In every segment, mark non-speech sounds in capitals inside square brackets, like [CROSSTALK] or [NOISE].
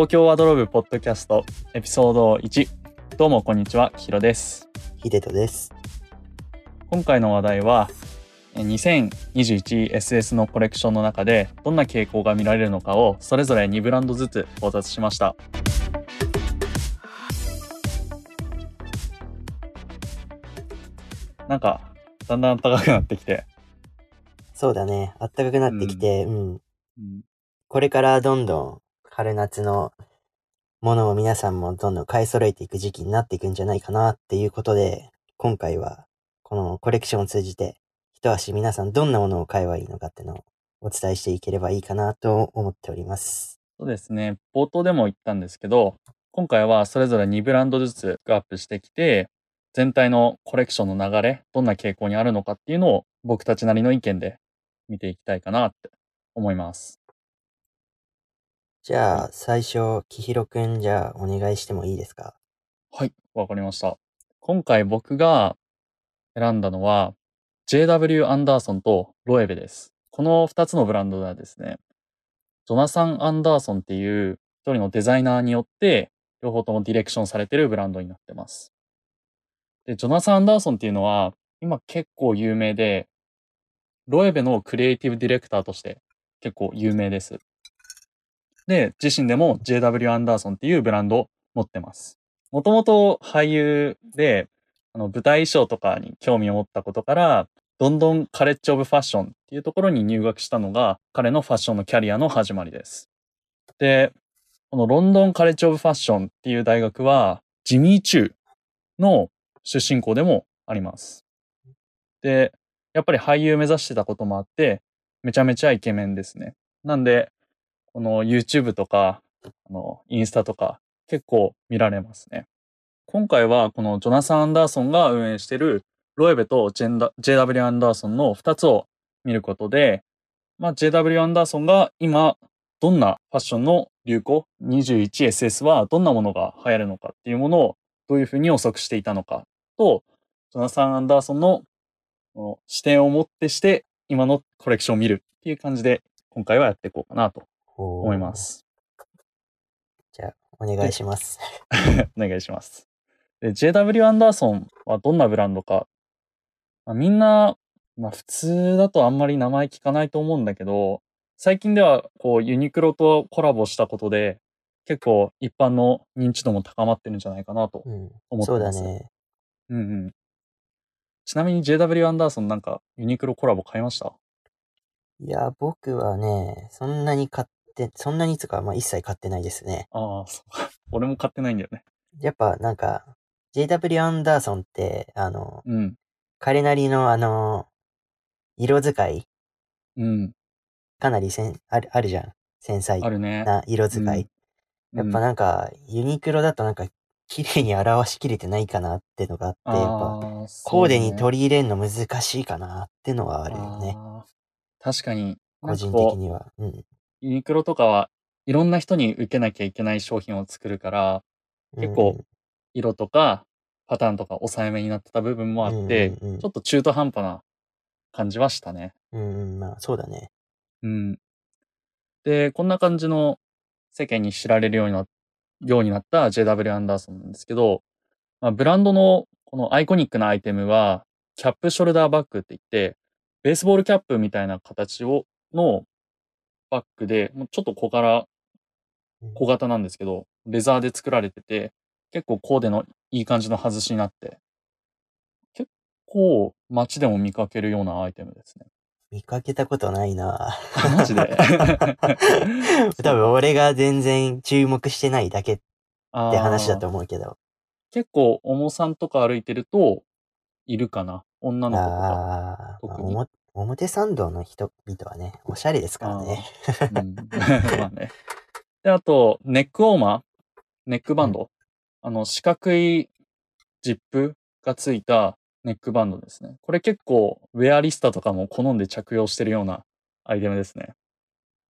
東京ワードローブポッドキャストエピソード1どうもこんにちはヒロです。ヒデトです。今回の話題はえ 2021SS のコレクションの中でどんな傾向が見られるのかをそれぞれ2ブランドずつ考察しました。なんかだんだん高くなってきて、そうだね。あったかくなってきて、うん、うん。これからどんどん春夏のものを皆さんもどんどん買い揃えていく時期になっていくんじゃないかなっていうことで、今回はこのコレクションを通じて、一足皆さんどんなものを買えばいいのかっていうのをお伝えしていければいいかなと思っております。そうですね。冒頭でも言ったんですけど、今回はそれぞれ2ブランドずつアップしてきて、全体のコレクションの流れ、どんな傾向にあるのかっていうのを僕たちなりの意見で見ていきたいかなって思います。じゃあ、最初、きひろくんじゃあお願いしてもいいですか？はい、わかりました。今回僕が選んだのは JW アンダーソンとロエベです。この2つのブランドはですね、ジョナサン・アンダーソンっていう一人のデザイナーによって両方ともディレクションされてるブランドになってます。で、ジョナサン・アンダーソンっていうのは今結構有名で、ロエベのクリエイティブディレクターとして結構有名です。で、自身でも JW アンダーソンっていうブランドを持ってます。もともと俳優で、あの舞台衣装とかに興味を持ったことから、ロンドンカレッジオブファッションっていうところに入学したのが彼のファッションのキャリアの始まりです。で、このロンドンカレッジオブファッションっていう大学はジミー・チューの出身校でもあります。で、やっぱり俳優目指してたこともあって、めちゃめちゃイケメンですね。なんで、この YouTube とか、あの、インスタとか結構見られますね。今回はこのジョナサン・アンダーソンが運営しているロエベと JW アンダーソンの2つを見ることで、まあ、JW アンダーソンが今どんなファッションの流行 21SS はどんなものが流行るのかっていうものをどういうふうに予測していたのかと、ジョナサン・アンダーソンの視点を持ってして今のコレクションを見るっていう感じで今回はやっていこうかなと思思いま。す。じゃあ、お願いします。[LAUGHS] お願いします。で、JW アンダーソンはどんなブランドか。まあ、みんな、まあ普通だとあんまり名前聞かないと思うんだけど、最近ではこうユニクロとコラボしたことで、結構一般の認知度も高まってるんじゃないかなとうん、思ってます。そうだね。うんうん。ちなみに JW アンダーソンなんかユニクロコラボ買いました？いや、僕はね、そんなに買って、そんなにつうか、まあ一切買ってないですね。ああ、そうか。[LAUGHS] 俺も買ってないんだよね。やっぱなんか、JW アンダーソンって、あの、うん。彼なりのあの、色使い、うん。かなりせん、ある、あるじゃん。繊細あるね。な色使い。やっぱなんか、ユニクロだとなんか、綺麗に表しきれてないかなってのがあって、やっぱ、コーデに取り入れるの難しいかなってのはあるよね。確かに。個人的には。うん。ユニクロとかはいろんな人に受けなきゃいけない商品を作るから、結構色とかパターンとか抑えめになってた部分もあって、うんうんうんちょっと中途半端な感じはしたね。うん、まあそうだね。うん。で、こんな感じの世間に知られるようになようになった JW アンダーソンなんですけど、まあ、ブランドのこのアイコニックなアイテムは、キャップショルダーバッグって言って、ベースボールキャップみたいな形を、のバッグで、もうちょっと小柄、うん小型なんですけど、レザーで作られてて、結構コーデのいい感じの外しになって、結構街でも見かけるようなアイテムですね。見かけたことないなマジで？[LAUGHS] 多分俺が全然注目してないだけって話だと思うけど。結構、おもさんとか歩いてると、いるかな？女の子とか。特に表表参道の人々はね、おしゃれですからね。うん [LAUGHS] まあね。で、あと、ネックウォーマー？ネックバンド、あの、四角いジップがついたネックバンドですね。これ結構、ウェアリスタとかも好んで着用してるようなアイテムですね。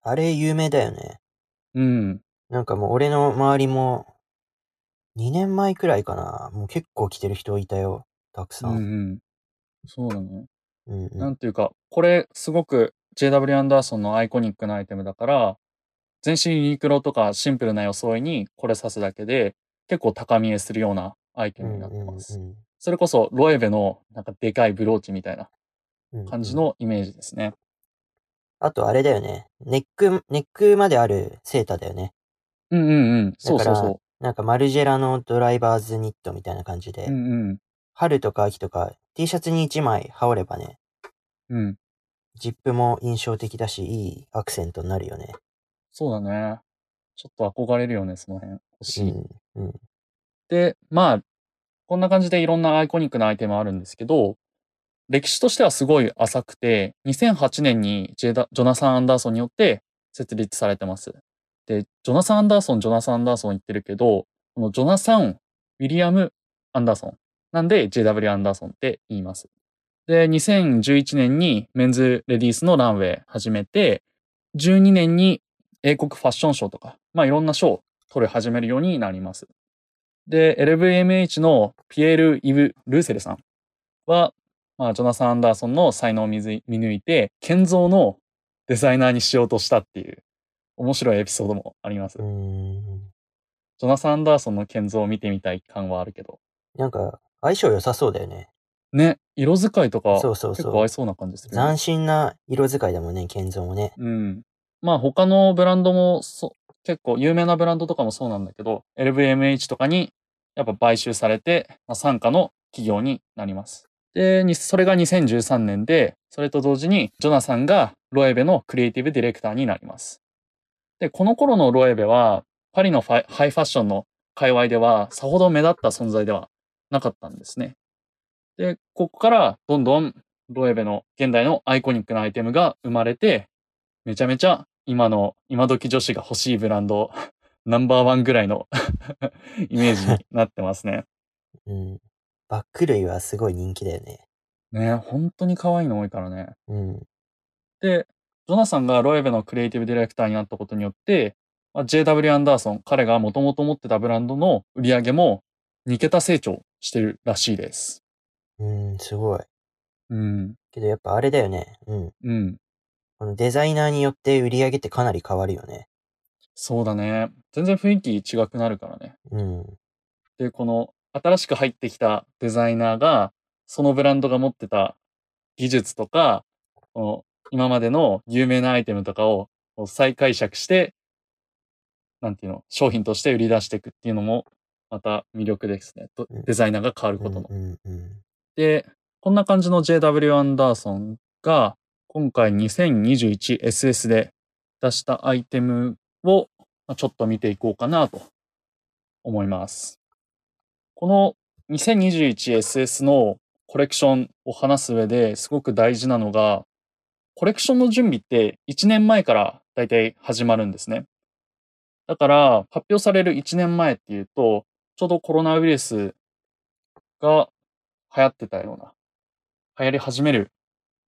あれ有名だよね。うん。なんかもう俺の周りも、2年前くらいかな。もう結構来てる人いたよ。たくさうんん。うん。そうだね。うんうんなんていうか、これすごく JW アンダーソンのアイコニックなアイテムだから、全身ユニクロとかシンプルな装いにこれ刺すだけで結構高見えするようなアイテムになってます。うんそれこそロエベのなんかでかいブローチみたいなうんうん感じのイメージですね。あとあれだよね。ネック、ネックまであるセーターだよね。うんうんうん。そうそうそなんかマルジェラのドライバーズニットみたいな感じで、う。うんうん。春とか秋とか T シャツに1枚羽織ればね、うん。ジップも印象的だし、いいアクセントになるよね。そうだね。ちょっと憧れるよね、その辺。欲しい。うん。うん。で、まあ、こんな感じでいろんなアイコニックなアイテムあるんですけど、歴史としてはすごい浅くて、2008年にジェダジョナサン・アンダーソンによって設立されてます。で、ジョナサン・アンダーソン、ジョナサン・アンダーソン言ってるけど、このジョナサン・ウィリアム・アンダーソン。なんで JW アンダーソンって言います。で、2011年にメンズ・レディースのランウェイ始めて、12年に英国ファッションショーとか、まあいろんなショーを取り始めるようになります。で、LVMH のピエール・イブ・ルーセルさんは、まあ、ジョナサン・アンダーソンの才能を見抜いて、建造のデザイナーにしようとしたっていう、面白いエピソードもあります。ジョナサン・アンダーソンの建造を見てみたい感はあるけど。なんか、相性良さそうだよね。ね、色使いとか、そうそうそう結構合いそうな感じする、ね。斬新な色使いだもんね、建造もね。うん。まあ他のブランドもそ結構有名なブランドとかもそうなんだけど、LVMH とかにやっぱ買収されて、まあ、傘下の企業になります。で、にそれが2013年で、それと同時にジョナサンがロエベのクリエイティブディレクターになります。で、この頃のロエベは、パリのファイハイファッションの界隈ではさほど目立った存在ではなかったんですね。で、ここからどんどんロエベの現代のアイコニックなアイテムが生まれて、めちゃめちゃ今の、今時女子が欲しいブランド、[LAUGHS] ナンバーワンぐらいの [LAUGHS] イメージになってますね。うん。バック類はすごい人気だよね。ね本当に可愛いの多いからね。うん。で、ジョナサンがロエベのクリエイティブディレクターになったことによって、まあ JW アンダーソン、彼がもともと持ってたブランドの売り上げも2桁成長してるらしいです。うん、すごい。うん。けどやっぱあれだよね。うん。うん。このデザイナーによって売り上げってかなり変わるよね。そうだね。全然雰囲気違くなるからね。うん。で、この新しく入ってきたデザイナーが、そのブランドが持ってた技術とか、この今までの有名なアイテムとかを再解釈して、なんていうの、商品として売り出していくっていうのも、また魅力ですね。デザイナーが変わることの。うんうんうん。で、こんな感じの JW アンダーソンが、今回 2021SS で出したアイテムをまあちょっと見ていこうかなと思います。この 2021SS のコレクションを話す上ですごく大事なのが、コレクションの準備って1年前からだいたい始まるんですね。だから発表される1年前っていうと、ちょうどコロナウイルスが流行ってたような、流行り始める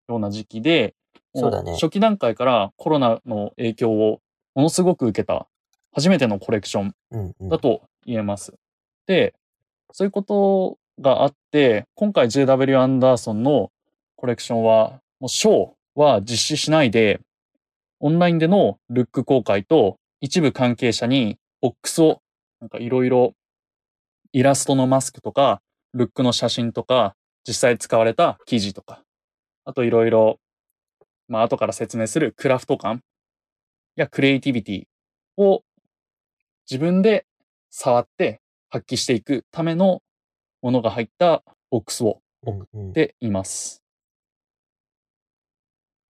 ような時期で、そうだねも初期段階からコロナの影響をものすごく受けた初めてのコレクションうんうん。だと言えます。で、そういうことがあって、今回 JW アンダーソンのコレクションは、もうショーは実施しないで、オンラインでのルック公開と一部関係者にボックスをなんかいろいろイラストのマスクとか、ルックの写真とか、実際使われた記事とか、あといろいろ、まあ後から説明するクラフト感。やクリエイティビティを自分で触って発揮していくためのものが入ったボックスをうんうん。っています。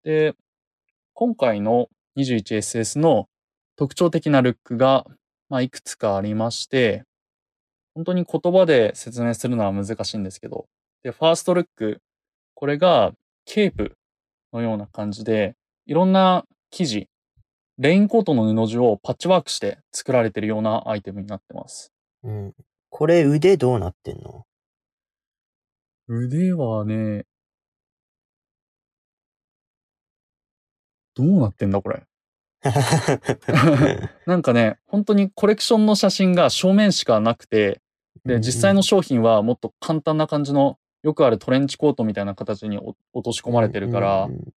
で、今回の 21SS の特徴的なルックが、まあ、いくつかありまして、本当に言葉で説明するのは難しいんですけど、で、ファーストルック、これがケープのような感じで、いろんな生地、レインコートの布地をパッチワークして作られているようなアイテムになってます。うん。これ腕どうなってんの？腕はね、どうなってんだこれ？[LAUGHS] なんかね、本当にコレクションの写真が正面しかなくて、で、実際の商品はもっと簡単な感じの、よくあるトレンチコートみたいな形にお落とし込まれてるからうん、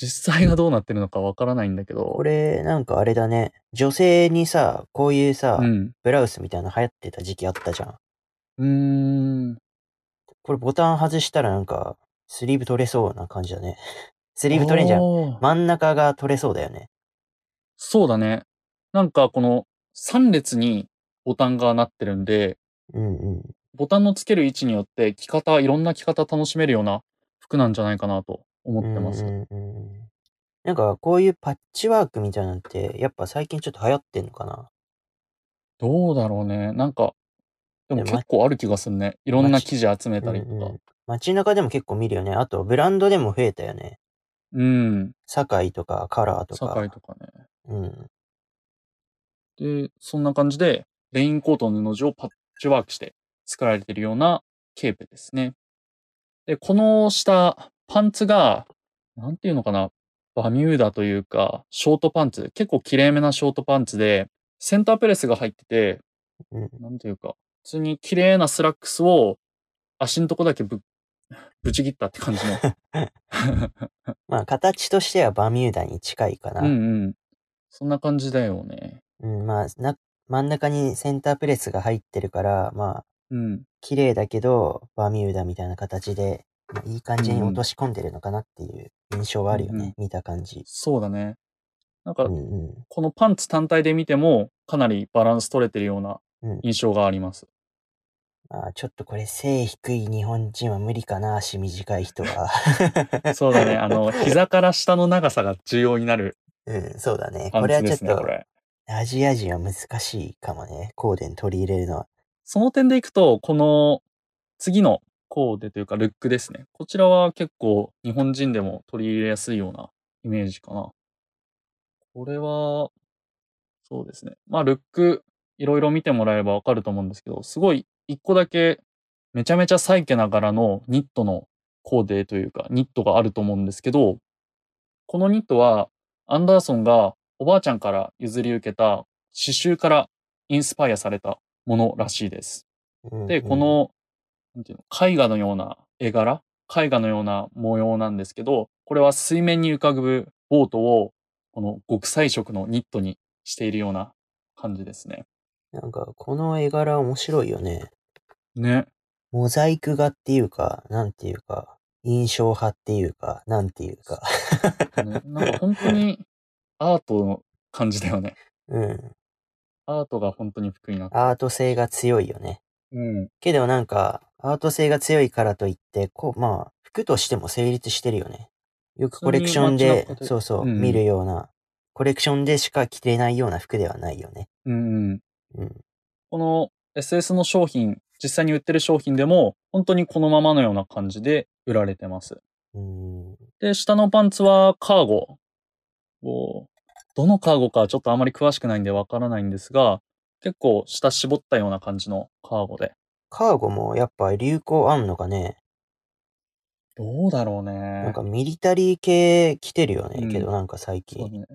実際がどうなってるのかわからないんだけど。これ、なんかあれだね。女性にさ、こういうさ、うん。ブラウスみたいなの流行ってた時期あったじゃん。うーん。これボタン外したらなんか、スリーブ取れそうな感じだね。[LAUGHS] スリーブ取れんじゃん。真ん中が取れそうだよね。そうだね。なんかこの3列にボタンがなってるんで、うんうん。ボタンのつける位置によって着方、いろんな着方楽しめるような服なんじゃないかなと思ってます。うんうんうん。なんかこういうパッチワークみたいなのって、やっぱ最近ちょっと流行ってんのかな？どうだろうね。なんか、でもでも結構ある気がするね。いろんな生地集めたりとかうんうん。街中でも結構見るよね。あと、ブランドでも増えたよね。うん。 sacai とか kolor とか。 sacai とかね。うん。で、そんな感じで、レインコートの布地をパッチワークして作られているようなケープですね。で、この下、パンツが、なんていうのかな、バミューダというか、ショートパンツ、結構綺麗めなショートパンツで、センタープレスが入ってて、うんなんていうか、普通に綺麗なスラックスを足のとこだけぶ、ぶち切ったって感じの。[LAUGHS] まあ、形としてはバミューダに近いかな。うんうん。そんな感じだよね。うん、まあな、真ん中にセンタープレスが入ってるから、まあ、うん。綺麗だけど、バミューダみたいな形で、まあいい感じにうんうん落とし込んでるのかなっていう印象はあるよね。うんうん見た感じ。そうだね。なんかう、んうん。このパンツ単体で見ても、かなりバランス取れてるようなうん印象があります。まあ、ちょっとこれ背低い日本人は無理かな、足短い人は。[LAUGHS] そうだね。あの、膝から下の長さが重要になるうん、そうだね。パこれはちょっと、れ。アジア人は難しいかもね。コーデに取り入れるのは。その点でいくと、この次のコーデというかルックですね。こちらは結構日本人でも取り入れやすいようなイメージかな。これは、そうですね。まあ、ルック、いろいろ見てもらえればわかると思うんですけど、すごい一個だけめちゃめちゃサイケな柄のニットのコーデというか、ニットがあると思うんですけど、このニットはアンダーソンがおばあちゃんから譲り受けた刺繍からインスパイアされたものらしいです。で、うんうんこ、の、なんていうの、絵画のような絵柄絵画のような模様なんですけど、これは水面に浮かぶボートを、この極彩色のニットにしているような感じですね。なんか、この絵柄面白いよね。ね。モザイク画っていうか、なんていうか、印象派っていうか、なんていうか。ねなんか本当にアートの感じだよね。うん。アートが本当に服になってる。アート性が強いよね。うん。けどなんか、アート性が強いからといって、こう、まあ、服としても成立してるよね。よくコレクション普通にで街中、でそうそう、うんうん見るような、コレクションでしか着れないような服ではないよね。うんうん。うん。この SS の商品、実際に売ってる商品でも、本当にこのままのような感じで売られてます。うん。で、下のパンツはカーゴを、どのカーゴかちょっとあまり詳しくないんでわからないんですが、結構下絞ったような感じのカーゴで。カーゴもやっぱ流行あんのかね？どうだろうなねん。かミリタリー系着てるよね。うんけどなんか最近。そうね。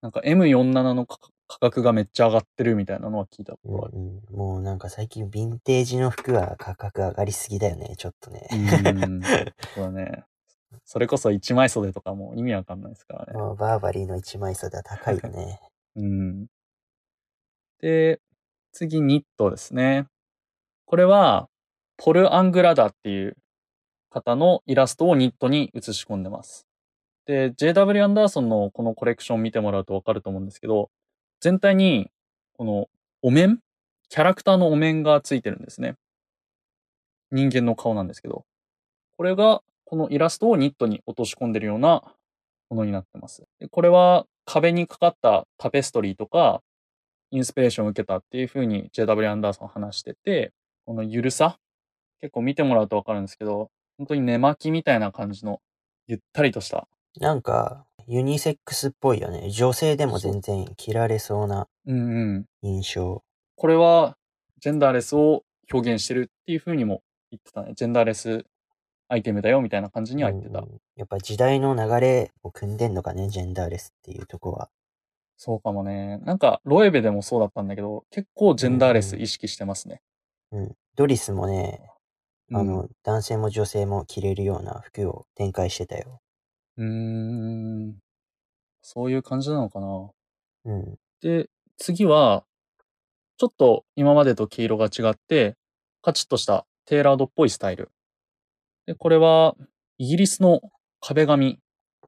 なんか M47 の価価格がめっちゃ上がってるみたいなのは聞いたこうんとある。うん、もうなんか最近ヴィンテージの服は価格上がりすぎだよね。ちょっとね。うーん。そうだね。それこそ一枚袖とかも意味わかんないですからね。もうバーバリーの一枚袖は高いよね。[LAUGHS] うん。で、次、ニットですね。これは、ポル・アングラダっていう方のイラストをニットに写し込んでます。で、JW アンダーソンのこのコレクション見てもらうとわかると思うんですけど、全体に、このお面キャラクターのお面がついてるんですね。人間の顔なんですけど。これが、このイラストをニットに落とし込んでるようなものになってます。でこれは壁にかかったタペストリーとか、インスピレーションを受けたっていう風に JW アンダーソン話してて、このゆるさ結構見てもらうとわかるんですけど、本当に寝巻きみたいな感じのゆったりとした。なんか、ユニセックスっぽいよね。女性でも全然着られそうなうんうん。印象。これはジェンダーレスを表現してるっていう風にも言ってたね。ジェンダーレスアイテムだよみたいな感じには言ってた。うんやっぱ時代の流れを組んでんのかね、ジェンダーレスっていうとこは。そうかもね。なんか、ロエベでもそうだったんだけど、結構ジェンダーレス意識してますね。うん。ドリスもね、あうんの、男性も女性も着れるような服を展開してたよ。うーん。そういう感じなのかな。うん。で、次は、ちょっと今までと黄色が違って、カチッとしたテーラードっぽいスタイル。で、これは、イギリスの壁紙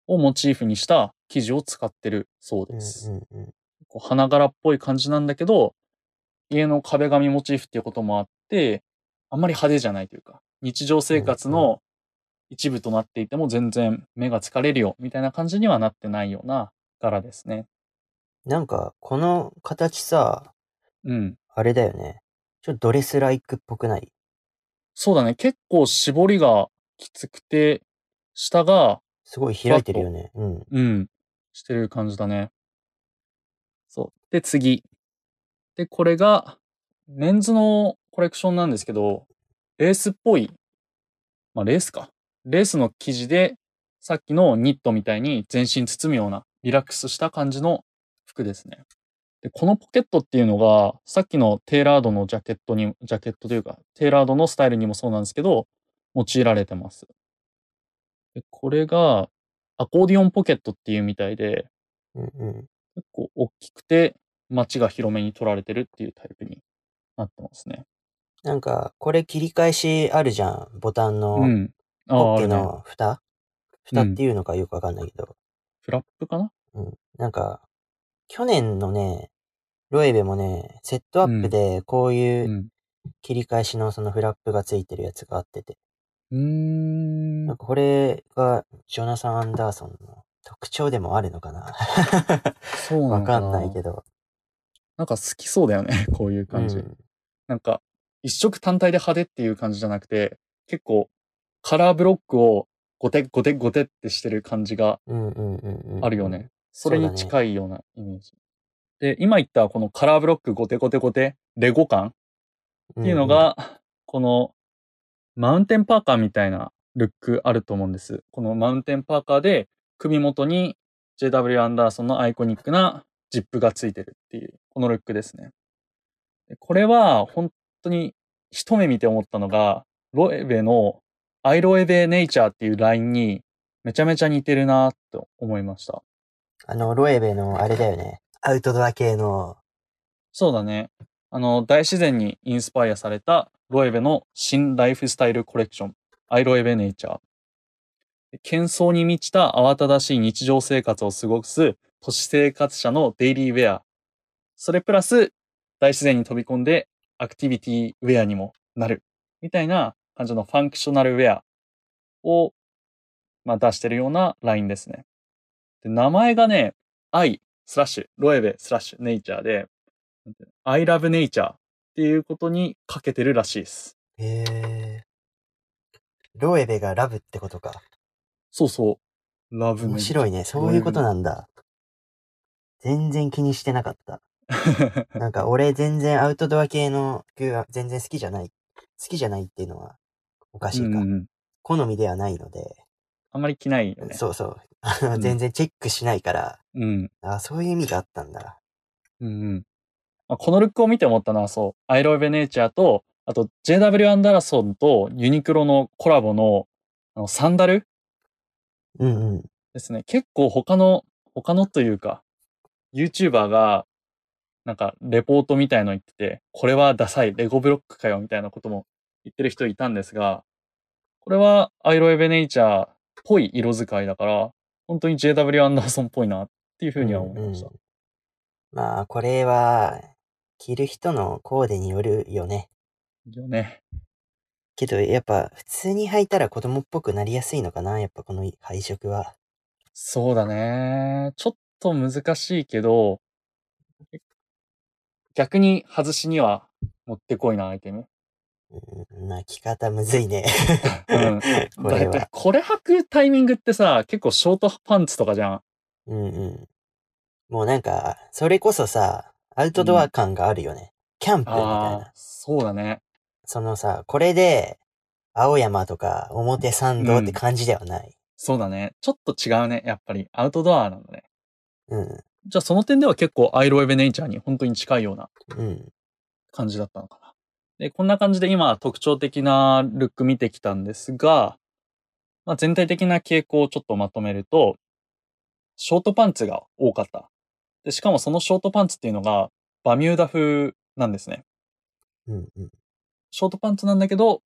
をモチーフにした生地を使ってるそううんです。うんうん。こう花柄っぽい感じなんだけど、家の壁紙モチーフっていうこともあって、あんまり派手じゃないというか、日常生活の一部となっていても全然目が疲れるよみたいな感じにはなってないような柄ですね。なんか、この形さ、うん。あれだよね。ちょっとドレスライクっぽくないそうだね。結構絞りがきつくて、下が、すごい開いてるよね。うん。うん、してる感じだね。そう。で、次。で、これが、メンズのコレクションなんですけど、レースっぽい、まあレースか。レースの生地で、さっきのニットみたいに全身包むようなリラックスした感じの服ですね。で、このポケットっていうのが、さっきのテーラードのジャケットに、ジャケットというか、テーラードのスタイルにもそうなんですけど、用いられてます。でこれが、アコーディオンポケットっていうみたいで、うんうん。結構大きくて、街が広めに取られてるっていうタイプになってますね。なんか、これ切り返しあるじゃん。ボタンうの、ん。ああ、あポッケ。の蓋？蓋っていうのかよくわかんないけど。フラップかな？うん。なんか、去年のね、ロエベもね、セットアップでこうう。いうん切り返しのそのフラップがついてるやつがあってて。うーんなん。かこれがジョナサン・アンダーソンの特徴でもあるのかな？[LAUGHS] そうなわのかなかんないけど。なんか好きそうだよね。[LAUGHS] こういう感じ。うんなんか、一色単体で派手っていう感じじゃなくて、結構、カラーブロックをゴテゴテゴテってしてる感じがうんうんうんうん。あるよね。それに近いようなイメージ。で、今言ったこのカラーブロックゴテゴテゴテ、レゴ感？っていうの、が、このマウンテンパーカーみたいなルックあると思うんです。このマウンテンパーカーで首元に JW アンダーソンのアイコニックなジップがついてるっていう、このルックですね。でこれは本当に一目見て思ったのが、ロエベのアイロエベネイチャーっていうラインにめちゃめちゃ似てるなと思いました。あの、ロエベのあれだよね。アウトドア系の、そうだね。あの、大自然にインスパイアされたロエベの新ライフスタイルコレクション、アイロエベネイチャー。喧騒に満ちた慌ただしい日常生活を過ごす都市生活者のデイリーウェア。それプラス大自然に飛び込んでアクティビティウェアにもなる。みたいな感じのファンクショナルウェアを、まあ、出してるようなラインですね。で名前がね、I スラッシュ、ロエベスラッシュネイチャーで、I love nature っていうことにかけてるらしいです。へえ。ロエベがラブってことか。そうそう。ラブ面白いね。そういうことなんだ。全然気にしてなかった。[LAUGHS] なんか俺全然アウトドア系の服が全然好きじゃない。好きじゃないっていうのはおかしいか。うんうん。好みではないので、あんまり着ないよね。そうそう。全然チェックしないから、うん。あそういう意味があったんだ。うんうん。まあ、このルックを見て思ったのはそう、アイロベネイチャーと、あと JW アンダーソンとユニクロのコラボのあのサンダル？うんうん。ですね。結構他の、他のというか、YouTuber が、なんか、レポートみたいの言ってて、これはダサい、レゴブロックかよ、みたいなことも言ってる人いたんですが、これはアイロエベネイチャーっぽい色使いだから、本当に JW アンダーソンっぽいなっていうふうには思いました。うんうんまあ、これは、着る人のコーデによるよね。よね。けど、やっぱ、普通に履いたら子供っぽくなりやすいのかなやっぱこの配色は。そうだね。ちょっと難しいけど、逆に外しにはもってこいなアイテム。うん、まあ、着方むずいね。[LAUGHS] うん。[LAUGHS] これ。これ履くタイミングってさ、結構ショートパンツとかじゃん。うんうん。もうなんか、それこそさ、アウトドア感があるよね。キャンプみたいな。、そうだね。そのさ、これで、青山とか表参道って感じではない。そうだね。ちょっと違うね。やっぱりアウトドアなんだね。うん。じゃあその点では結構アイロエベネイチャーに本当に近いようなうん。感じだったのかな。で、こんな感じで今特徴的なルック見てきたんですが、まあ、全体的な傾向をちょっとまとめると、ショートパンツが多かった。で、しかもそのショートパンツっていうのが、バミューダ風なんですね。うんうん。ショートパンツなんだけど、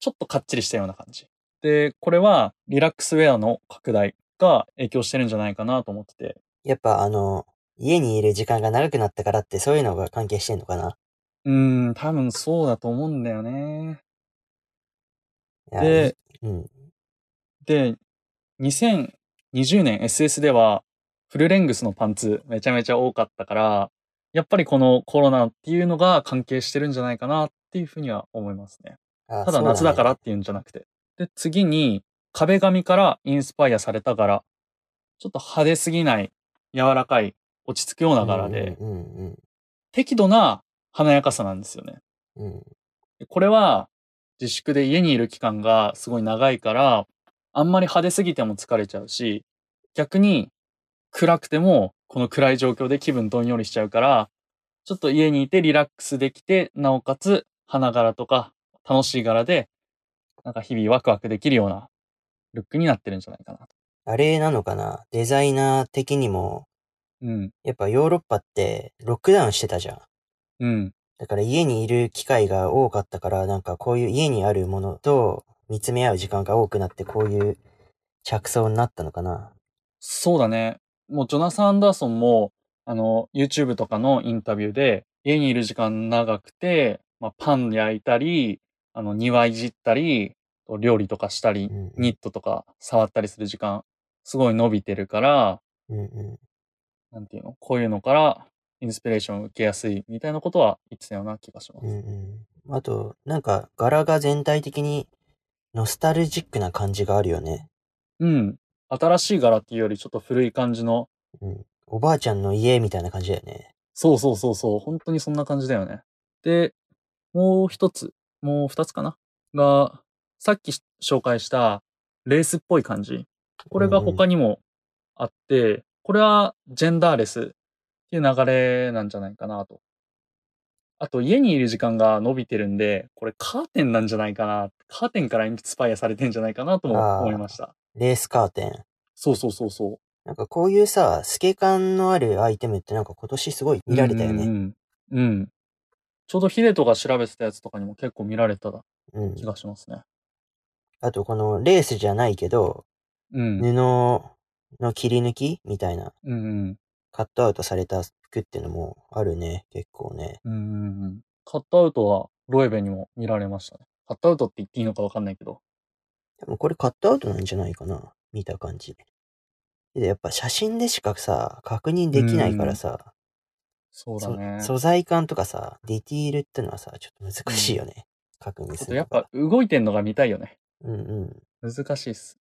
ちょっとかっちりしたような感じ。で、これはリラックスウェアの拡大が影響してるんじゃないかなと思ってて。やっぱあの、家にいる時間が長くなったからってそういうのが関係してんのかな？うーん、多分そうだと思うんだよね。で、うん。で、2020年 SS ではフルレングスのパンツめちゃめちゃ多かったから、やっぱりこのコロナっていうのが関係してるんじゃないかなっていうふうには思いますね。あただ夏だからっていうんじゃなくて。で、次に壁紙からインスパイアされた柄。ちょっと派手すぎない、柔らかい、落ち着くような柄で、うんうん適度な華やかさなんですよね。うん。これは自粛で家にいる期間がすごい長いから、あんまり派手すぎても疲れちゃうし、逆に暗くてもこの暗い状況で気分どんよりしちゃうから、ちょっと家にいてリラックスできて、なおかつ花柄とか楽しい柄で、なんか日々ワクワクできるようなルックになってるんじゃないかなと。あれなのかな？デザイナー的にも、うん。やっぱヨーロッパってロックダウンしてたじゃん。うん。だから家にいる機会が多かったから、なんかこういう家にあるものと見つめ合う時間が多くなって、こういう着想になったのかな。そうだね。もうジョナサン・アンダーソンも、あの、YouTube とかのインタビューで、家にいる時間長くて、まあ、パン焼いたり、あの、庭いじったり、料理とかしたりう、んニットとか触ったりする時間、すごい伸びてるから、うんうなんていうの？こういうのから、インスピレーションを受けやすいみたいなことは言ってたような気がしまん。うんす。うん。あと、なんか柄が全体的にノスタルジックな感じがあるよね。うん。新しい柄っていうよりちょっと古い感じの、うん。おばあちゃんの家みたいな感じだよね。そうそうそうそう、本当にそんな感じだよね。で、もう一つ、もう二つかな？が、さっき紹介したレースっぽい感じ。これが他にもあって、これはジェンダーレスっていう流れなんじゃないかなと。あと、家にいる時間が伸びてるんで、これカーテンなんじゃないかな。カーテンからインスパイアされてんじゃないかなとも思いました。レースカーテン。そうそうそうそう。なんかこういうさ、透け感のあるアイテムってなんか今年すごい見られたよね。うんうん。ちょうどヒデトが調べてたやつとかにも結構見られたうん。気がしますね。あとこのレースじゃないけど、うん。布の切り抜きみたいな、うんうん。カットアウトされた服っていうのもあるね、結構ね。うん。カットアウトはロエベにも見られましたね。カットアウトって言っていいのかわかんないけど。でもこれカットアウトなんじゃないかな見た感じ。で、やっぱ写真でしかさ、確認できないからさ、そそうだね。素材感とかさ、ディティールってのはさ、ちょっと難しいよね。確認あするやっぱ。動いてんのが見たいよね。うんうん。難しいっす。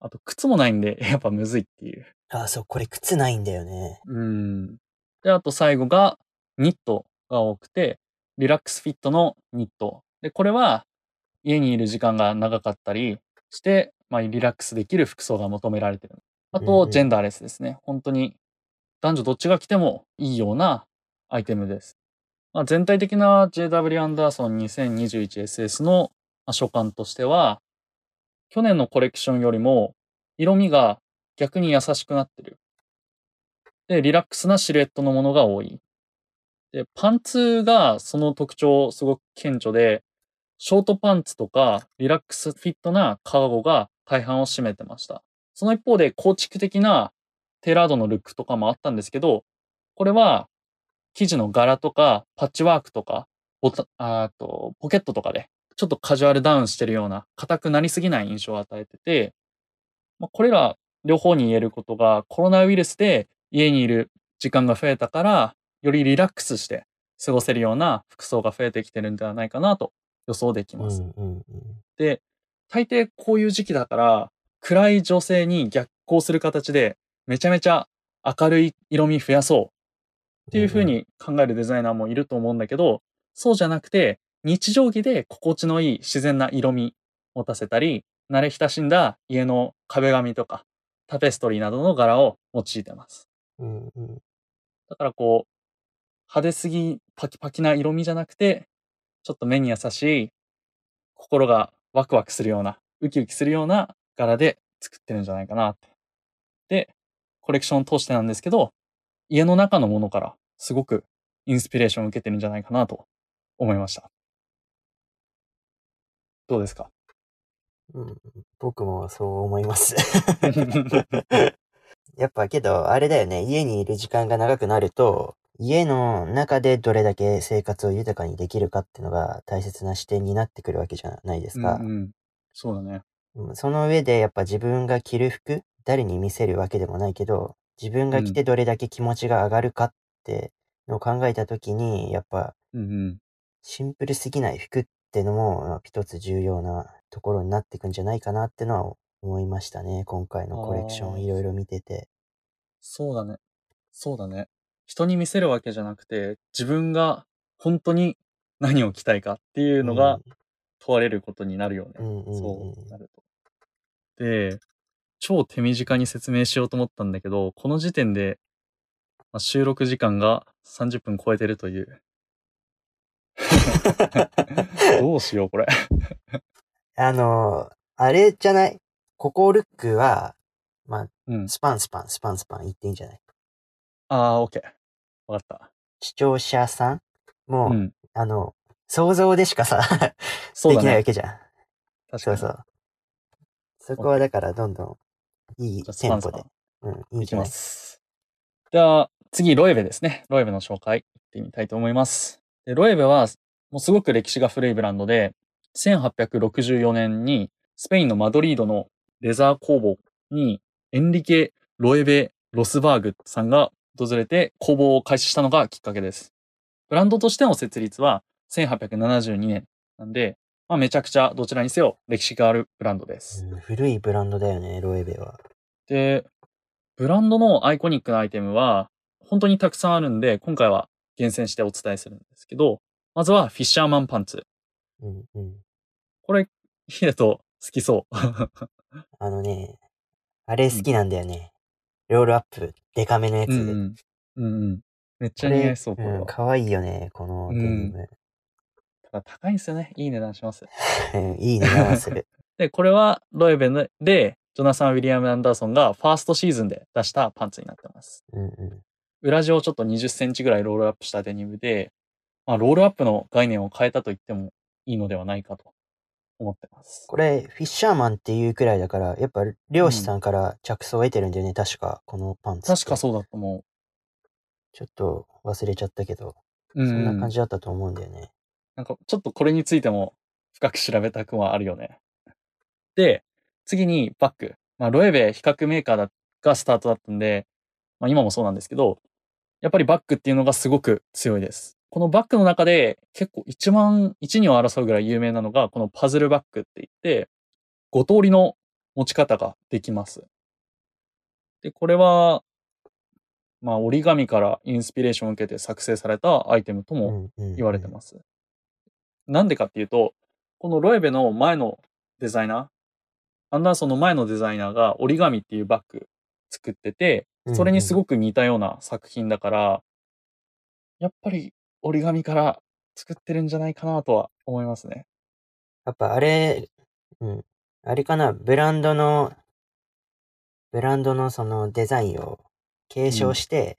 あと靴もないんで、[LAUGHS] やっぱむずいっていう。あ、そう、これ靴ないんだよね。うん。で、あと最後がニットが多くて、リラックスフィットのニット。で、これは家にいる時間が長かったりして、まあ、リラックスできる服装が求められてる。あと、ジェンダーレスですね。本当に男女どっちが着てもいいようなアイテムです。まあ、全体的な JW アンダーソン 2021SS のまあ所感としては、去年のコレクションよりも色味が逆に優しくなってる。で、リラックスなシルエットのものが多い。で、パンツがその特徴すごく顕著で、ショートパンツとかリラックスフィットなカーゴが大半を占めてました。その一方で構築的なテラードのルックとかもあったんですけど、これは生地の柄とかパッチワークとかボタあとポケットとかでちょっとカジュアルダウンしてるような硬くなりすぎない印象を与えてて、まあ、これら両方に言えることがコロナウイルスで家にいる時間が増えたからよりリラックスして過ごせるような服装が増えてきてるんではないかなと予想できうんます。で、大抵こういう時期だから、暗い女性に逆行する形で、めちゃめちゃ明るい色味増やそうっていう風に考えるデザイナーもいると思うんだけど、そうじゃなくて、日常着で心地のいい自然な色味持たせたり、慣れ親しんだ家の壁紙とか、タペストリーなどの柄を用いてます。うんうん。だからこう、派手すぎパキパキな色味じゃなくて、ちょっと目に優しい、心がワクワクするような、ウキウキするような柄で作ってるんじゃないかなって。で、コレクションを通してなんですけど、家の中のものからすごくインスピレーションを受けてるんじゃないかなと思いました。どうですか？うん、僕もそう思います。[LAUGHS] [LAUGHS] やっぱけど、あれだよね。家にいる時間が長くなると、家の中でどれだけ生活を豊かにできるかっていうのが大切な視点になってくるわけじゃないですか。うんうん、そうだね。うんその上でやっぱ自分が着る服、誰に見せるわけでもないけど、自分が着てどれだけ気持ちが上がるかってのを考えたときに、やっぱ。シンプルすぎない服ってのもまあ一つ重要なところになっていくんじゃないかなってのは思いましたね。今回のコレクションいろいろ見てて。そうだね。そうだね。人に見せるわけじゃなくて、自分が本当に何を着たいかっていうのが問われることになるよね。うんうんうんそうなると。で、超手短に説明しようと思ったんだけど、この時点で、まあ、収録時間が30分超えてるという。[LAUGHS] どうしよう、これ。あの、あれじゃない？ココルックは、まうんあ、。スパンスパン、スパンスパン言っていいんじゃない？あー、オッケー。わかった。視聴者さんも、うん。あの、想像でしかさ。できないわけじゃん。確かに。そうそう。そこはだからどんどんいいテンポで。うん、いじゃない？ます。では、次、ロエベですね。ロエベの紹介、いってみたいと思います。でロエベは、もうすごく歴史が古いブランドで、1864年にスペインのマドリードのレザー工房にエンリケ・ロエベ・ロスバーグさんが訪れて工房を開始したのがきっかけです。ブランドとしての設立は1872年なんで、まあ、めちゃくちゃどちらにせよ歴史があるブランドです。うん古いブランドだよね、ロエベは。で、ブランドのアイコニックなアイテムは本当にたくさんあるんで、今回は厳選してお伝えするんですけど、まずはフィッシャーマンパンツ。うんうん。これ、ヒデと好きそう。[LAUGHS] あのね、あれ好きなんだよね。ロールアップ、デカめのやつで。うんうん。うんうん。めっちゃ似合いそう、これは。うん、かわいいよね、このデニム。ただ高いんですよね。いい値段します。うんいい値段はする。[LAUGHS] で、これはロエベンで、ジョナサン・ウィリアム・アンダーソンがファーストシーズンで出したパンツになってます。うんう裏地をちょっと20センチぐらいロールアップしたデニムで、まあ、ロールアップの概念を変えたと言ってもいいのではないかと思ってます。これ、フィッシャーマンっていうくらいだから、やっぱ漁師さんから着想を得てるんだよね、確か、このパンツ。確かそうだと思ちょっと忘れちゃったけど、う。うん、そんな感じだったと思うんだよね。なんかちょっとこれについても深く調べたくはあるよね。で、次にバッグ。まあ、ロエベ比較メーカーだがスタートだったんで、まあ今もそうなんですけど、やっぱりバッグっていうのがすごく強いです。このバッグの中で結構一番、一二を争うぐらい有名なのが、このパズルバッグって言って、5通りの持ち方ができます。で、これは、まあ折り紙からインスピレーションを受けて作成されたアイテムとも言われてます。なんでかっていうと、このロエベの前のデザイナー、アンダーソンの前のデザイナーが折り紙っていうバッグ作ってて、それにすごく似たような作品だから、やっぱり折り紙から作ってるんじゃないかなとは思いますね。やっぱあれ、うん。あれかな、ブランドの、ブランドのそのデザインを継承して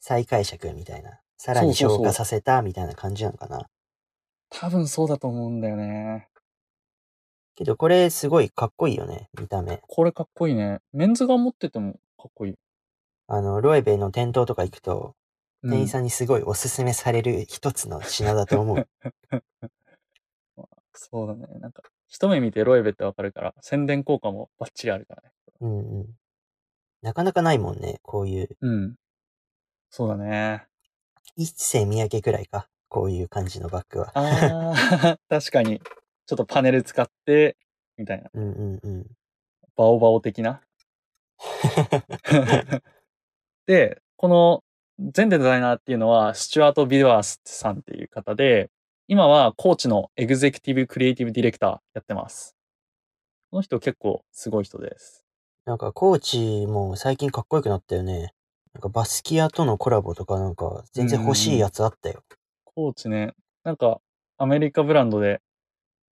再解釈みたいな。さらにそうそうそう消化させたみたいな感じなのかな？多分そうだと思うんだよね。けどこれすごいかっこいいよね、見た目。これかっこいいね。メンズが持っててもかっこいい。あの、ロエベの店頭とか行くと、うん店員さんにすごいおすすめされる一つの品だと思う。[LAUGHS] そうだね。なんか、一目見てロエベってわかるから、宣伝効果もバッチリあるからね。うんうん。なかなかないもんね、こういう。うん。そうだね。一世三宅くらいか。こういう感じのバッグは。ああ、[LAUGHS] 確かに。ちょっとパネル使って、みたいな。うんうんうん。バオバオ的な。[LAUGHS] で、この全デザイナーっていうのは、スチュアート・ビデワースさんっていう方で、今はコーチのエグゼクティブ・クリエイティブ・ディレクターやってます。この人結構すごい人です。なんかコーチも最近かっこよくなったよね。なんかバスキアとのコラボとかなんか全然欲しいやつあったよ。コーチね、なんかアメリカブランドで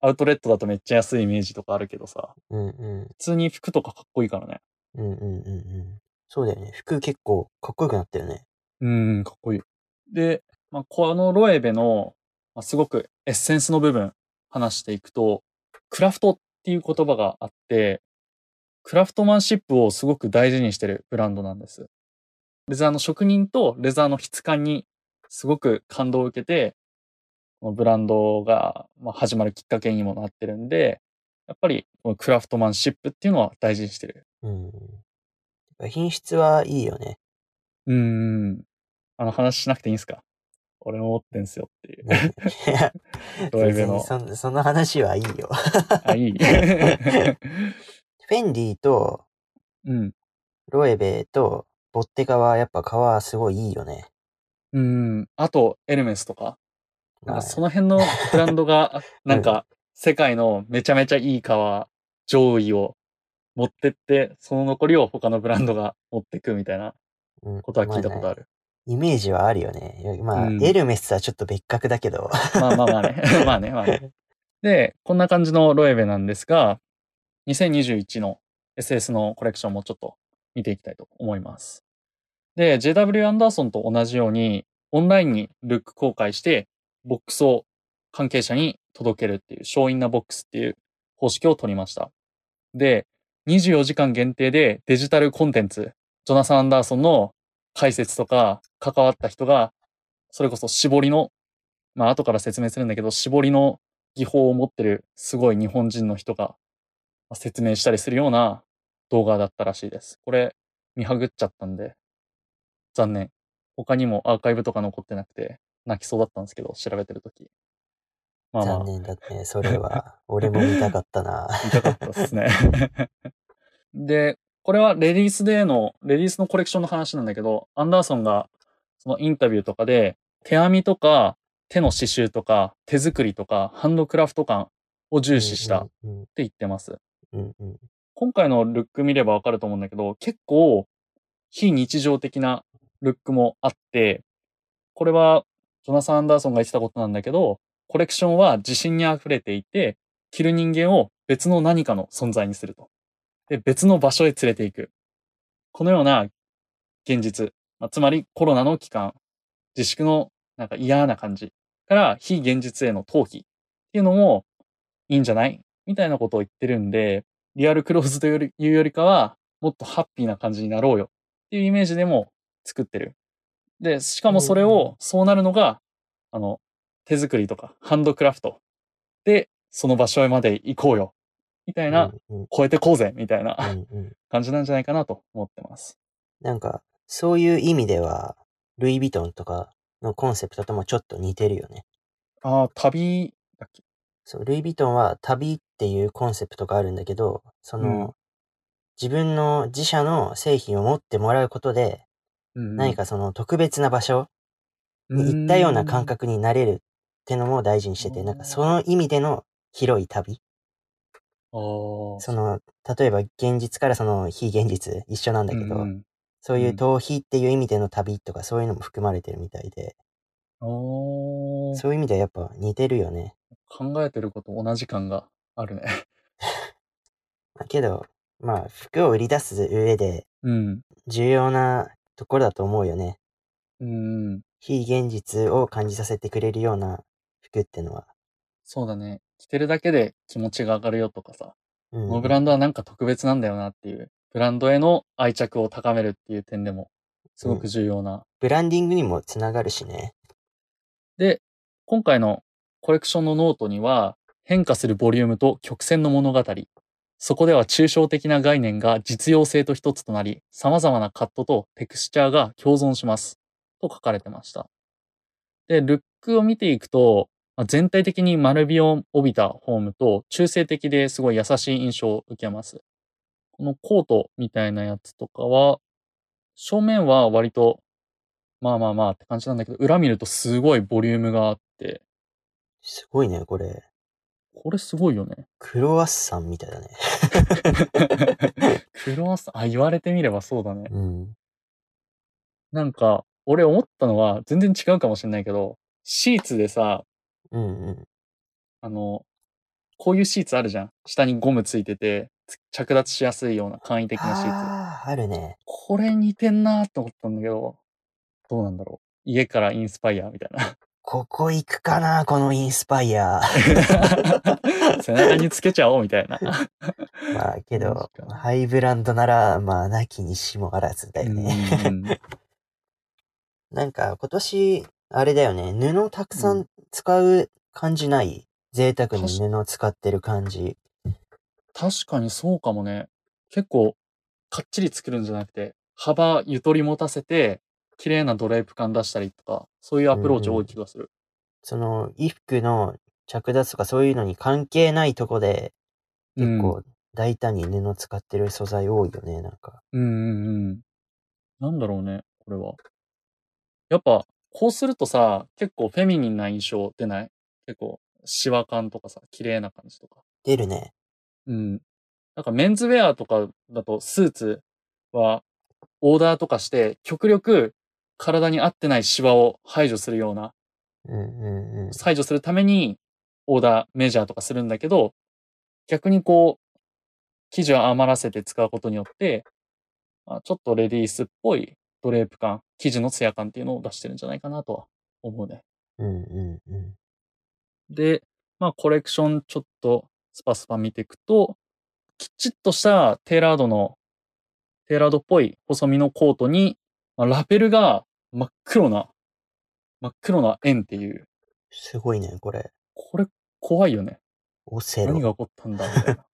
アウトレットだとめっちゃ安いイメージとかあるけどさ、うんうん。普通に服とかかっこいいからね。うんうんうんうん。そうだよね。服結構かっこよくなったよね。うん、かっこいい。で、まあ、このロエベの、まあ、すごくエッセンスの部分話していくと、クラフトっていう言葉があって、クラフトマンシップをすごく大事にしてるブランドなんです。レザーの職人とレザーの質感にすごく感動を受けて、このブランドがまあ始まるきっかけにもなってるんで、やっぱりこのクラフトマンシップっていうのは大事にしてる。うん。品質はいいよね。うーん。あの話しなくていいんすか？俺も持ってんすよっていう。ねいやロエベの。別にそんその話はいいよ。あ、いい。[LAUGHS] フェンディとうん。ロエベとボッテガはやっぱ革すごいいいよね。うん。あと、エルメスとか。なんまあかその辺のブランドが、[LAUGHS] なんか、世界のめちゃめちゃいい革上位を持ってって、その残りを他のブランドが持ってくみたいなうんことは聞いたことある。イメージはあるよね。まあ、うんエルメスはちょっと別格だけど。まあまあまあね。[LAUGHS] まあね、まあね。で、こんな感じのロエベなんですが、2021の SS のコレクションもちょっと見ていきたいと思います。で、JW アンダーソンと同じように、オンラインにルック公開して、ボックスを関係者に届けるっていう、ショーインなボックスっていう方式を取りました。で、24時間限定でデジタルコンテンツ、ジョナサン・アンダーソンの解説とか関わった人が、それこそ絞りのまあ後から説明するんだけど、絞りの技法を持ってるすごい日本人の人がまあ説明したりするような動画だったらしいです。これ見はぐっちゃったんで、残念。他にもアーカイブとか残ってなくて、泣きそうだったんですけど、調べてるとき。まあまあ残、念だね。それは。俺も見たかったな。[LAUGHS] 見たかったですね。[LAUGHS] で、これはレディースデーの、レディースのコレクションの話なんだけど、アンダーソンがそのインタビューとかで、手編みとか、手の刺繍とか、手作りとか、ハンドクラフト感を重視したってうん言ってます。うんうん。今回のルック見ればわかると思うんだけど、結構非日常的なルックもあって、これはジョナサン・アンダーソンが言ってたことなんだけど、コレクションは自信に溢れていて、着る人間を別の何かの存在にすると。で、別の場所へ連れて行く。このような現実、まあつまりコロナの期間、自粛のなんか嫌な感じから非現実への逃避っていうのもいいんじゃない？みたいなことを言ってるんで、リアルクローズというよりかは、もっとハッピーな感じになろうよっていうイメージでも作ってる。で、しかもそれうんを、そうなるのが、あの、手作りとか、ハンドクラフトで、その場所へまで行こうよ。みたいな、うんうん超えてこうぜみたいな感じなんじゃないかなと思ってます。なんか、そういう意味では、ルイ・ヴィトンとかのコンセプトともちょっと似てるよね。ああ、旅だっけ？そう、ルイ・ヴィトンは旅っていうコンセプトがあるんだけど、その、うん自分の自社の製品を持ってもらうことで、うん何かその特別な場所に行ったような感。覚になれるってのも大事にしてて、うんなんかその意味での広い旅。その、例えば現実からその非現実一緒なんだけど、うんそういう逃避っていう意味での旅とかそういうのも含まれてるみたいで、そういう意味ではやっぱ似てるよね。考えてること同じ感があるね。[LAUGHS] まあけど、まあ服を売り出す上でうん。重要なところだと思うよね。うん。非現実を感じさせてくれるような服ってのは。そうだね。着てるだけで気持ちが上がるよとかさ。うんこのブランドはなんか特別なんだよなっていう、ブランドへの愛着を高めるっていう点でも、すごく重要な。ブランディングにもつながるしね。で、今回のコレクションのノートには、変化するボリュームと曲線の物語。そこでは抽象的な概念が実用性と一つとなり、様々なカットとテクスチャーが共存します。と書かれてました。で、ルックを見ていくと、まあ全体的に丸みを帯びたフォームと中性的ですごい優しい印象を受けます。このコートみたいなやつとかは、正面は割と、まあまあまあって感じなんだけど、裏見るとすごいボリュームがあって、すごいね、これ。これすごいよね。クロワッサンみたいだね。[LAUGHS] クロワッサン、あ、言われてみればそうだね。うん。なんか、俺思ったのは全然違うかもしれないけど、シーツでさ、うんうん。あの、こういうシーツあるじゃん。下にゴムついてて、つ着脱しやすいような簡易的なシーツ。ああ、あるね。これ似てんなーって思ったんだけど、どうなんだろう。家からインスパイアみたいな。ここ行くかな、このインスパイア。[LAUGHS] 背中につけちゃおうみたいな。まあけどハイブランドなら、まあ、なきにしもあらずだよね。ん [LAUGHS] なんか今年、あれだよね、布たくさん使う感じない？贅沢に布使ってる感じ。確かにそうかもね。結構、かっちり作るんじゃなくて、幅ゆとり持たせて、綺麗なドレープ感出したりとか、そういうアプローチ多い気がする。その、衣服の着脱とかそういうのに関係ないとこで、結構大胆に布使ってる素材多いよね、なんか。うんうんうん。なんだろうね、これは。やっぱ、こうするとさ、結構フェミニンな印象出ない？結構、シワ感とかさ、綺麗な感じとか。出るね。うん。なんかメンズウェアとかだとスーツはオーダーとかして極力体に合ってないシワを排除するような、うんうんうん。排除するためにオーダー、メジャーとかするんだけど、逆にこう、生地を余らせて使うことによって、まあ、ちょっとレディースっぽいドレープ感、生地のツヤ感っていうのを出してるんじゃないかなとは思うね。うんうんうん。で、まあコレクションちょっとスパスパ見ていくと、きちっとしたテーラードの、テーラードっぽい細身のコートに、まあ、ラペルが真っ黒な、真っ黒な円っていう、すごいね、これ。これ怖いよね。オセ何がロ。起こったんだみたいな。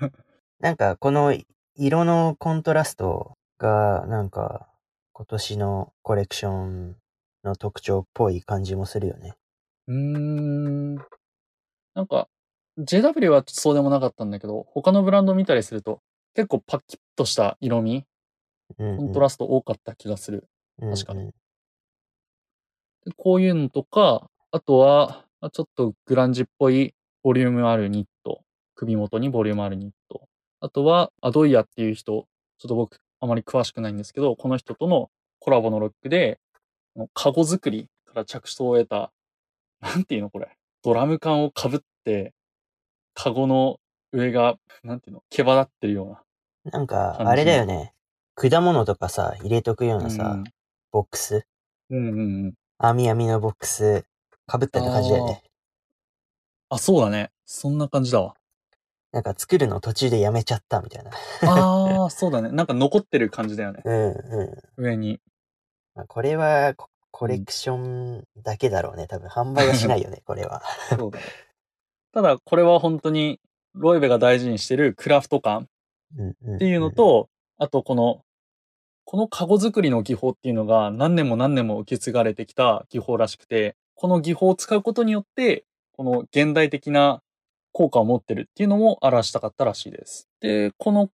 [LAUGHS] なんか、この色のコントラストが、なんか、今年のコレクションの特徴っぽい感じもするよね。うーん。なんか、JW はそうでもなかったんだけど、他のブランド見たりすると、結構パキッとした色味、うん、うん。コントラスト多かった気がする。確かにうんうんでこういうのとか、あとは、まあちょっとグランジっぽいボリュームあるニット。首元にボリュームあるニット。あとは、アドイヤっていう人、ちょっと僕あまり詳しくないんですけど、この人とのコラボのロックで、カゴ作りから着想を得た、なんていうのこれ。ドラム缶をかぶって、カゴの上が、なんていうの毛羽立ってるような。なんか、あれだよね。果物とかさ、入れとくようなさ、うんボックスうんうんうん。網網のボックス、かぶったって感じだよね。あ、そうだね。そんな感じだわ。なんか作るの途中でやめちゃったみたいな。ああ、そうだね。なんか残ってる感じだよね。うんうん。上に。まあ、これはコ、コレクションだけだろうね。多分販売はしないよね、[LAUGHS] これは。そうだね。ただ、これは本当に、ロイベが大事にしてるクラフト感うんうん、っていうのと、あとこの、このカゴ作りの技法っていうのが何年も何年も受け継がれてきた技法らしくて、この技法を使うことによって、この現代的な効果を持ってるっていうのも表したかったらしいです。で、この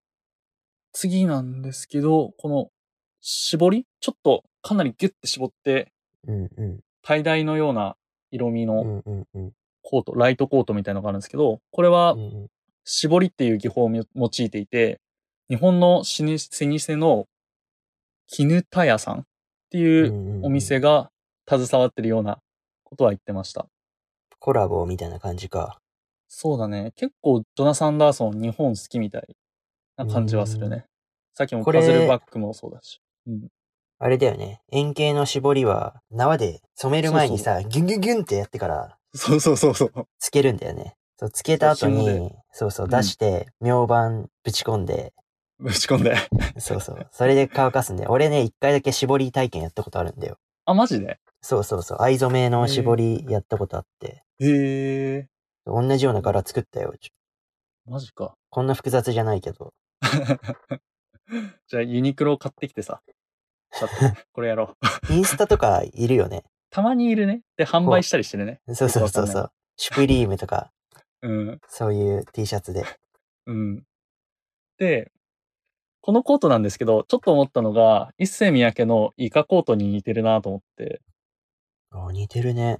次なんですけど、この絞り？ちょっとかなりギュッて絞って、うんうん。のような色味の。コート、ライトコートみたいなのがあるんですけど、これは絞りっていう技法を用いていて、日本の老舗の絹田屋さんっていうお店が携わってるようなことは言ってました。コラボみたいな感じか。そうだね。結構ジョナサン・ダーソン日本好きみたいな感じはするうね。さっきもこれパズルバッグもそうだし。うん。あれだよね。円形の絞りは縄で染める前にさ、ギュンギュンギュンってやってからそうそうそうそう。つけるんだよね。そう、つけた後に、そうそう、うん出して、明板ぶち込んで、ぶち込んで。そうそう。それで乾かすんで、俺ね、一回だけ絞り体験やったことあるんだよ。あ、マジで？そうそうそう。藍染めの絞りやったことあって、へえ。同じような柄作ったよ。ちょマジか。こんな複雑じゃないけど。[LAUGHS] じゃあユニクロ買ってきてさ。ちょっと [LAUGHS] これやろう。インスタとかいるよね。[LAUGHS] たまにいるね。で、販売したりしてるね。そうそうそうそう。シュプリームとか、うん。そういう T シャツで。うん。で、このコートなんですけど、ちょっと思ったのが、一世三宅のイカコートに似てるなと思って、あ、似てるね。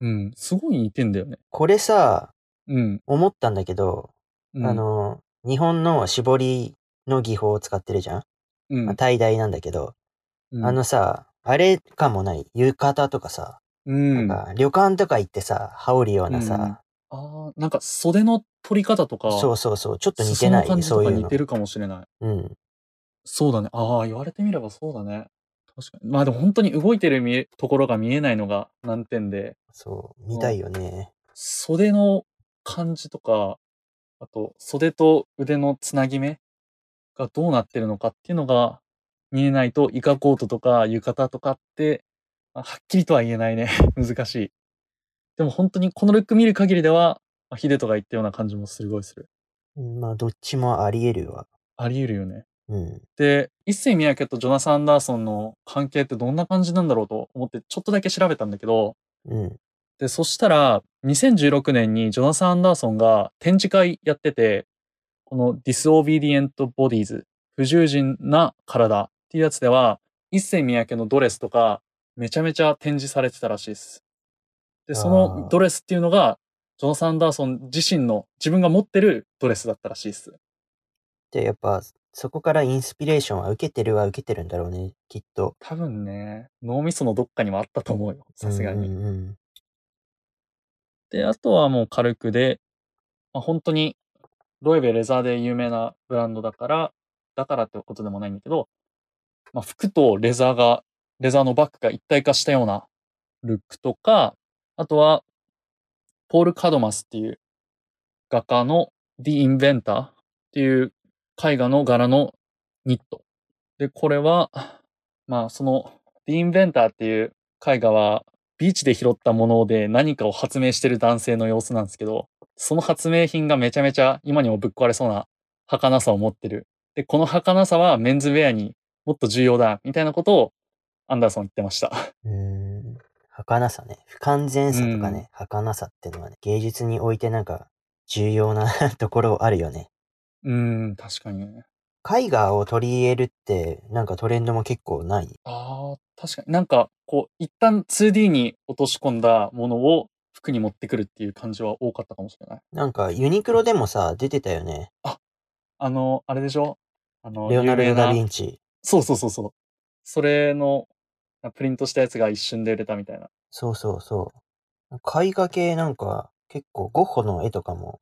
うん、すごい似てんだよね。これさ、うん。思ったんだけど、うん、あ、の、日本の絞りの技法を使ってるじゃん、うんまあ、tie dye なんだけど、うんあのさ、あれかもない？浴衣とかさ、うん。なんか旅館とか行ってさ、羽織るようなさ、うんああ、なんか袖の取り方とか、そうそうそう。ちょっと似てない？そういう似て。るかもしれない。うん。そうだね。ああ、言われてみればそうだね。確かに。まあでも本当に動いてる見えところが見えないのが難点で、そう。見たいよね。袖の感じとか、あと袖と腕のつなぎ目がどうなってるのかっていうのが見えないと、イカコートとか浴衣とかって、まあはっきりとは言えないね。[LAUGHS] 難しい。でも本当にこのルック見る限りでは、まあヒデとが言ったような感じもすごいする。うんまあ、どっちもあり得るわ。あり得るよね。うん。で、一世三宅とジョナサン・アンダーソンの関係ってどんな感じなんだろうと思ってちょっとだけ調べたんだけど、うん。で、そしたら、2016年にジョナサン・アンダーソンが展示会やってて、この Disobedient Bodies、不従順な体っていうやつでは、一世三宅のドレスとか、めちゃめちゃ展示されてたらしいです。で、そあーのドレスっていうのが、ジョナサン・アンダーソン自身の、自分が持ってるドレスだったらしいです。で、やっぱ、そこからインスピレーションは受けてるは受けてるんだろうね。きっと。多分ね、脳みそのどっかにもあったと思うよ。さすがに。うんうんうんで、あとはもう軽くで、まあ、本当に、ロエベレザーで有名なブランドだから、だからってことでもないんだけど、まあ、服とレザーが、レザーのバッグが一体化したようなルックとか、あとは、ポール・カドマスっていう画家の The Inventor っていう絵画の柄のニット。で、これは、まあ、その The Inventor っていう絵画は、ビーチで拾ったもので何かを発明してる男性の様子なんですけど、その発明品がめちゃめちゃ今にもぶっ壊れそうな儚さを持ってる。で、この儚さはメンズウェアにもっと重要だ、みたいなことをアンダーソン言ってました。うーん。儚さね。不完全さとかね、儚さってのはね、芸術においてなんか重要な [LAUGHS] ところあるよね。うーん、確かにね。絵画を取り入れるって、なんかトレンドも結構ない？ああ、確かになんか、こう、一旦 2D に落とし込んだものを服に持ってくるっていう感じは多かったかもしれない。なんかユニクロでもさ、出てたよね。あの、あれでしょ？あの、レオナルド・有名なダ・ヴィンチ。そうそうそうそう。それの、プリントしたやつが一瞬で売れたみたいな。そうそうそう。絵画系なんか結構ゴッホの絵とかも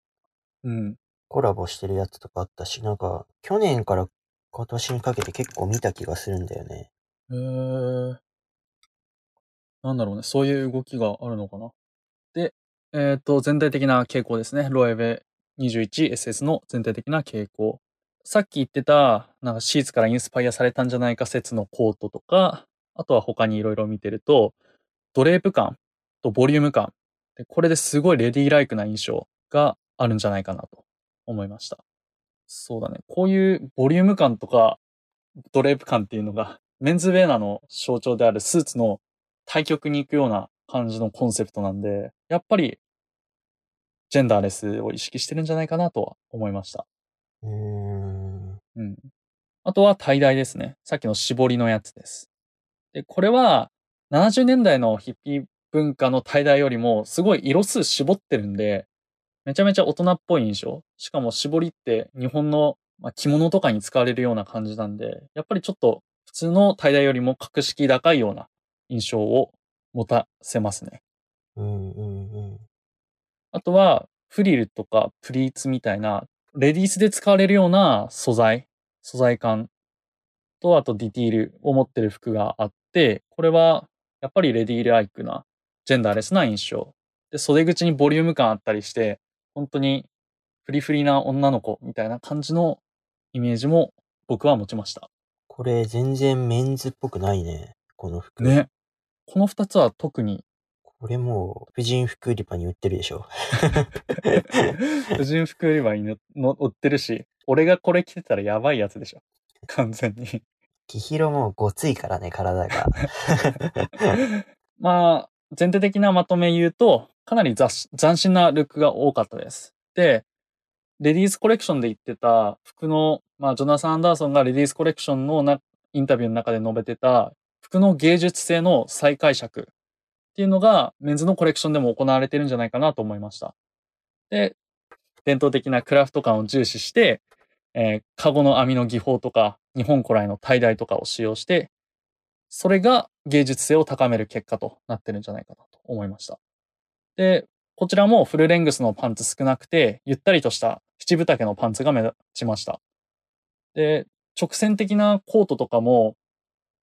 うん。コラボしてるやつとかあったし、なんか去年から今年にかけて結構見た気がするんだよね。へえ。なんだろうね。そういう動きがあるのかな。で、えっ、と、全体的な傾向ですね。ロエベ 21SS の全体的な傾向。さっき言ってた、なんかシーツからインスパイアされたんじゃないか説のコートとか、あとは他にいろいろ見てると、ドレープ感とボリューム感。でこれですごいレディーライクな印象があるんじゃないかなと思いました。そうだね。こういうボリューム感とか、ドレープ感っていうのが、メンズウェアの象徴であるスーツの対極に行くような感じのコンセプトなんで、やっぱり、ジェンダーレスを意識してるんじゃないかなとは思いました。うーん。うん。あとは tie dye ですね。さっきの絞りのやつです。で、これは70年代のヒッピー文化の tie dye よりもすごい色数絞ってるんで、めちゃめちゃ大人っぽい印象。しかも絞りって日本のまあ着物とかに使われるような感じなんで、やっぱりちょっと普通の tie dye よりも格式高いような印象を持たせますね。うんうんうん。あとは、フリルとかプリーツみたいな、レディースで使われるような素材、素材感と、あとディティールを持ってる服があって、これは、やっぱりレディーライクな、ジェンダーレスな印象。で、袖口にボリューム感あったりして、本当にフリフリな女の子みたいな感じのイメージも僕は持ちました。これ全然メンズっぽくないね。この服。。ね。この二つは特に、これもう、婦人服売り場に売ってるでしょ。[LAUGHS] 婦人服売り場にのの売ってるし、俺がこれ着てたらやばいやつでしょ。完全に。[LAUGHS] キヒロもごついからね、体が。[LAUGHS] まあ、全体的なまとめ言うと、かなり斬新なルックが多かったです。で、レディースコレクションで言ってた服の、まあ、ジョナサン・アンダーソンがレディースコレクションのインタビューの中で述べてた服の芸術性の再解釈っていうのがメンズのコレクションでも行われてるんじゃないかなと思いました。で、伝統的なクラフト感を重視して、えー、カゴの網の技法とか、日本古来の tie dye とかを使用して、それが芸術性を高める結果となってるんじゃないかなと思いました。で、こちらもフルレングスのパンツ少なくて、ゆったりとした七分丈のパンツが目立ちました。で、直線的なコートとかも、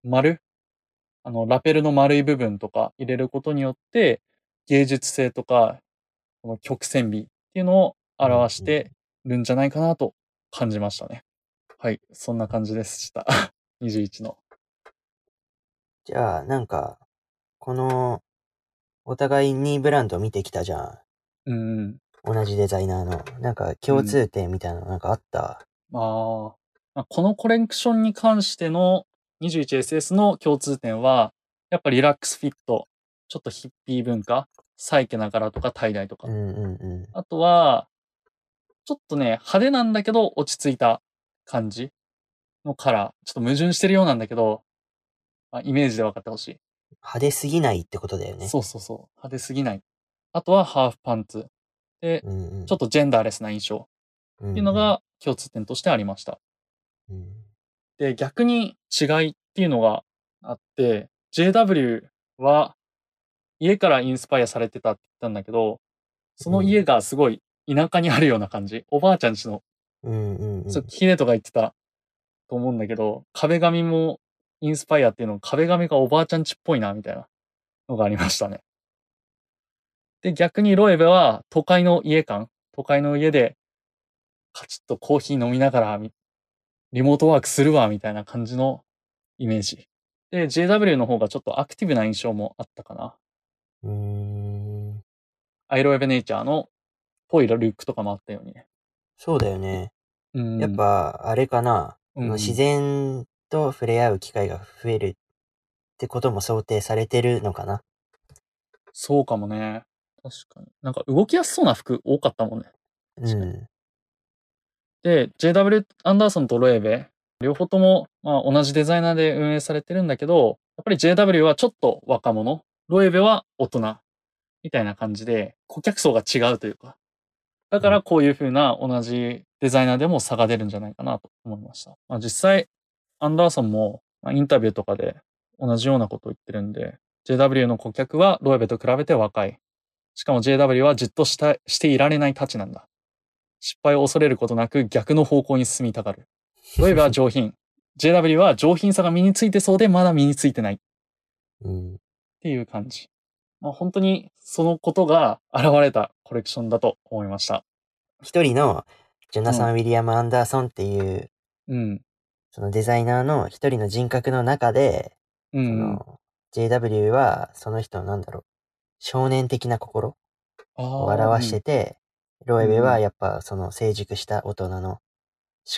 丸？あの、ラペルの丸い部分とか入れることによって、芸術性とか、この曲線美っていうのを表してるんじゃないかなと感じましたね。はい、そんな感じでした。[LAUGHS] 21の。じゃあ、なんか、この、お互いにブランド見てきたじゃん。うんうん。同じデザイナーの。なんか共通点みたいなのなんかあった、まあ、まあこのコレクションに関しての 21SS の共通点は、やっぱリラックスフィット、ちょっとヒッピー文化、サイケな柄とかタイダイとか。うんうんうあとは、ちょっとね、派手なんだけど落ち着いた感じのカラー。ちょっと矛盾してるようなんだけど、まあ、イメージで分かってほしい。派手すぎないってことだよね。そうそうそう。派手すぎない。あとはハーフパンツ。で、うんうん。ちょっとジェンダーレスな印象っっていうの、が共通点としてありました。うんで、逆に違いっていうのがあって、JW は家からインスパイアされてたって言ったんだけど、その家がすごい田舎にあるような感じ。おばあちゃんちの、うんうんうん。そうヒデとか言ってたと思うんだけど、壁紙もインスパイアっていうの壁紙がおばあちゃんちっぽいな、みたいなのがありましたね。で、逆にロエベは都会の家感、都会の家でカチッとコーヒー飲みながらみリモートワークするわ、みたいな感じのイメージ。で、JW の方がちょっとアクティブな印象もあったかな。うーん。アイロエベネイチャーのぽいルックとかもあったようにね。そうだよね。うんやっ、ぱ、あれかな。うん自然と触れ合う機会が増えるってことも想定されてるのかな。そうかもね。確かに。なんか動きやすそうな服多かったもんね。うん。で、JW アンダーソンとロエベ、両方とも、まあ、同じデザイナーで運営されてるんだけど、やっぱり JW はちょっと若者、ロエベは大人、みたいな感じで、顧客層が違うというか。だからこういう風な同じデザイナーでも差が出るんじゃないかなと思いました。まあ、実際、アンダーソンも、まあ、インタビューとかで同じようなことを言ってるんで、JW の顧客はロエベと比べて若い。しかも JW はじっとしたしていられないたちなんだ。失敗を恐れることなく逆の方向に進みたがる。ロエベは上品。[LAUGHS] JW は上品さが身についてそうでまだ身についてないっうん。ていう感じ。まあ、本当にそのことが現れたコレクションだと思いました。一人のジョナサン・ウィリアム・アンダーソンっていう、うん。そのデザイナーの一人の人格の中で、そうん。の JW はその人のなんだろう、少年的な心あをー表してて、ロエベうんはやっぱその成熟した大人の思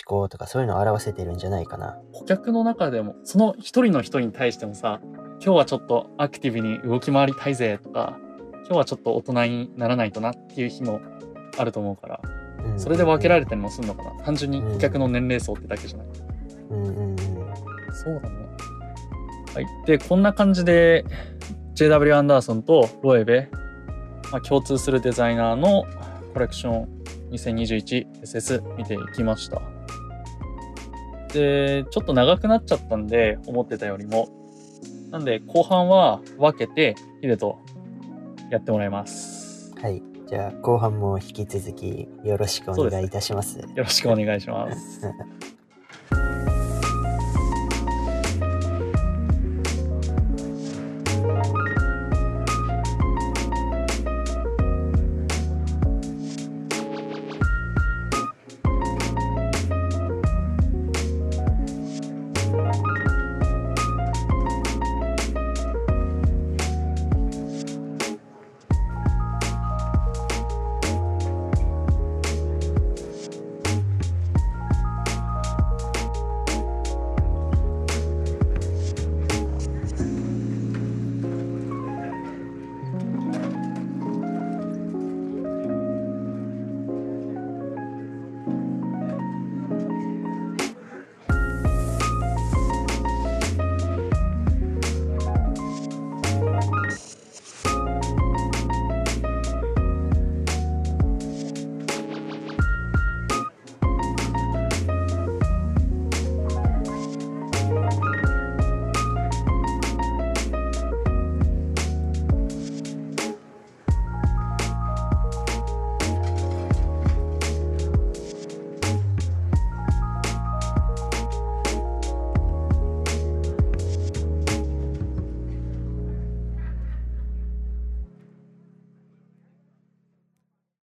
考とかそういうのを表せてるんじゃないかな。顧客の中でも、その一人の人に対してもさ、今日はちょっとアクティブに動き回りたいぜとか、今日はちょっと大人にならないとなっていう日もあると思うから、うんそれで分けられたりもするのかな。単純に顧客の年齢層ってだけじゃない。うんうんうん。そうだね。はい。で、こんな感じで JW アンダーソンとロエベ、まあ、共通するデザイナーのコレクション 2021SS 見ていきました。で、ちょっと長くなっちゃったんで、思ってたよりも。なんで、後半は分けて、ヒデとやってもらいます。はい。じゃあ後半も引き続きよろしくお願いいたします。よろしくお願いします。[LAUGHS]